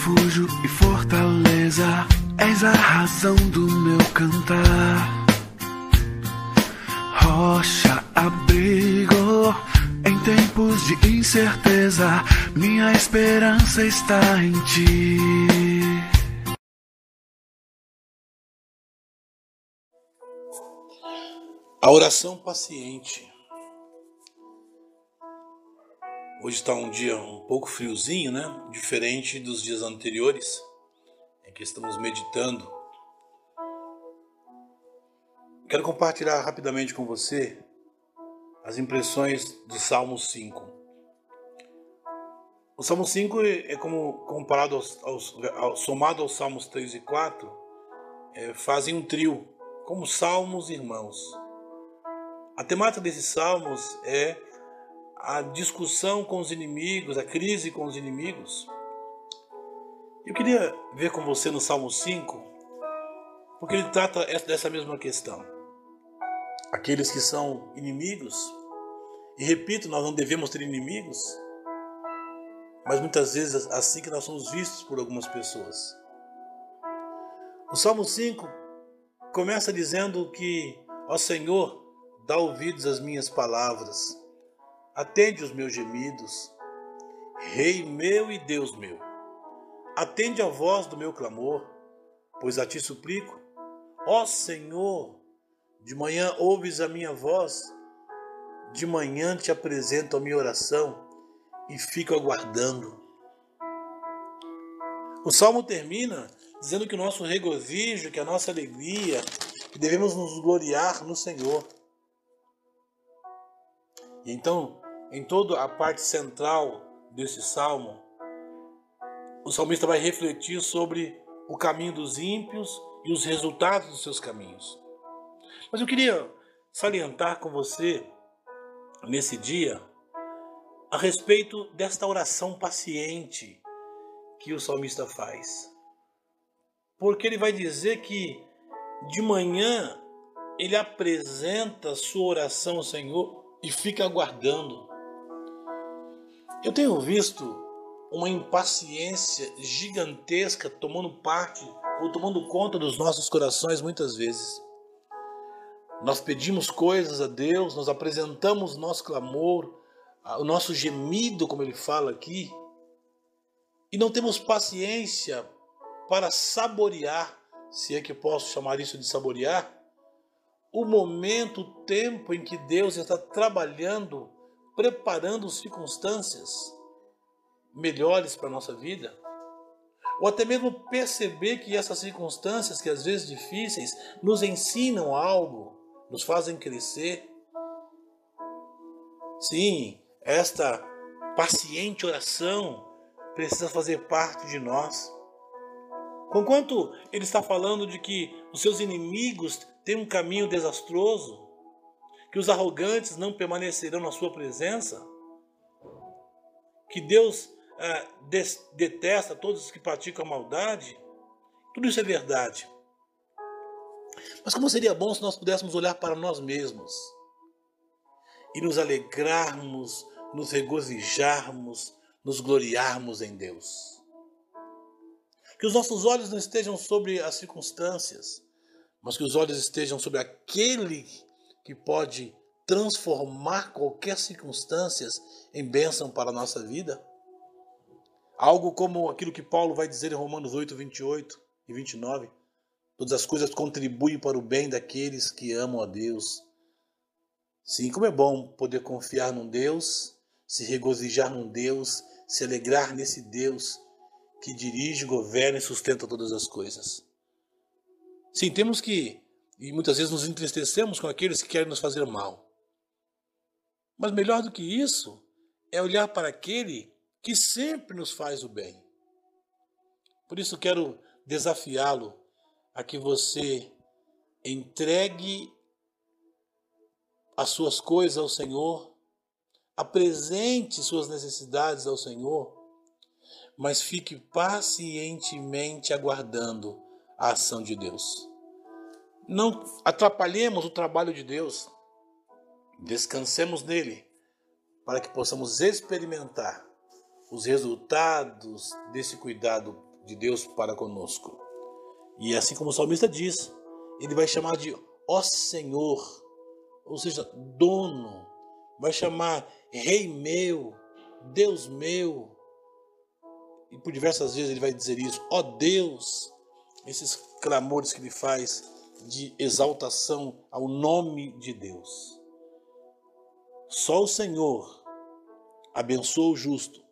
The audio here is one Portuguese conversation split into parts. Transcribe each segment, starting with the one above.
refúgio e fortaleza, és a razão do meu cantar. Rocha, abrigo em tempos de incerteza, minha esperança está em ti. A oração paciente. Hoje está um dia um pouco friozinho, né? Diferente dos dias anteriores, em que estamos meditando. Quero compartilhar rapidamente com você as impressões do Salmo 5. O Salmo 5 é como comparado aos, aos, ao, somado aos Salmos 3 e 4, é, fazem um trio, como salmos irmãos. A temática desses salmos é a discussão com os inimigos, a crise com os inimigos. Eu queria ver com você no Salmo 5, porque ele trata dessa mesma questão. Aqueles que são inimigos, e repito, nós não devemos ter inimigos, mas muitas vezes assim que nós somos vistos por algumas pessoas. O Salmo 5 começa dizendo que, ó Senhor, dá ouvidos às minhas palavras Atende os meus gemidos, Rei meu e Deus meu. Atende a voz do meu clamor, pois a ti suplico. Ó Senhor, de manhã ouves a minha voz, de manhã te apresento a minha oração e fico aguardando. O salmo termina dizendo que o nosso regozijo, que a nossa alegria, que devemos nos gloriar no Senhor. E então em toda a parte central desse salmo, o salmista vai refletir sobre o caminho dos ímpios e os resultados dos seus caminhos. Mas eu queria salientar com você nesse dia a respeito desta oração paciente que o salmista faz. Porque ele vai dizer que de manhã ele apresenta sua oração ao Senhor e fica aguardando. Eu tenho visto uma impaciência gigantesca tomando parte ou tomando conta dos nossos corações muitas vezes. Nós pedimos coisas a Deus, nós apresentamos nosso clamor, o nosso gemido, como ele fala aqui, e não temos paciência para saborear, se é que posso chamar isso de saborear, o momento, o tempo em que Deus está trabalhando preparando circunstâncias melhores para a nossa vida, ou até mesmo perceber que essas circunstâncias, que às vezes difíceis, nos ensinam algo, nos fazem crescer. Sim, esta paciente oração precisa fazer parte de nós. Conquanto ele está falando de que os seus inimigos têm um caminho desastroso, que os arrogantes não permanecerão na sua presença, que Deus é, detesta todos os que praticam a maldade, tudo isso é verdade. Mas como seria bom se nós pudéssemos olhar para nós mesmos e nos alegrarmos, nos regozijarmos, nos gloriarmos em Deus. Que os nossos olhos não estejam sobre as circunstâncias, mas que os olhos estejam sobre aquele que pode transformar qualquer circunstâncias em bênção para a nossa vida? Algo como aquilo que Paulo vai dizer em Romanos 8, 28 e 29. Todas as coisas contribuem para o bem daqueles que amam a Deus. Sim, como é bom poder confiar num Deus, se regozijar num Deus, se alegrar nesse Deus que dirige, governa e sustenta todas as coisas. Sim, temos que e muitas vezes nos entristecemos com aqueles que querem nos fazer mal. Mas melhor do que isso é olhar para aquele que sempre nos faz o bem. Por isso quero desafiá-lo a que você entregue as suas coisas ao Senhor, apresente suas necessidades ao Senhor, mas fique pacientemente aguardando a ação de Deus. Não atrapalhemos o trabalho de Deus. Descansemos nele para que possamos experimentar os resultados desse cuidado de Deus para conosco. E assim como o salmista diz, ele vai chamar de ó Senhor, ou seja, dono, vai chamar rei meu, Deus meu. E por diversas vezes ele vai dizer isso, ó Deus, esses clamores que ele faz de exaltação ao nome de Deus. Só o Senhor abençoa o justo.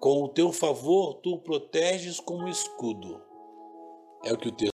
Com o teu favor, tu o proteges como escudo. É o que o texto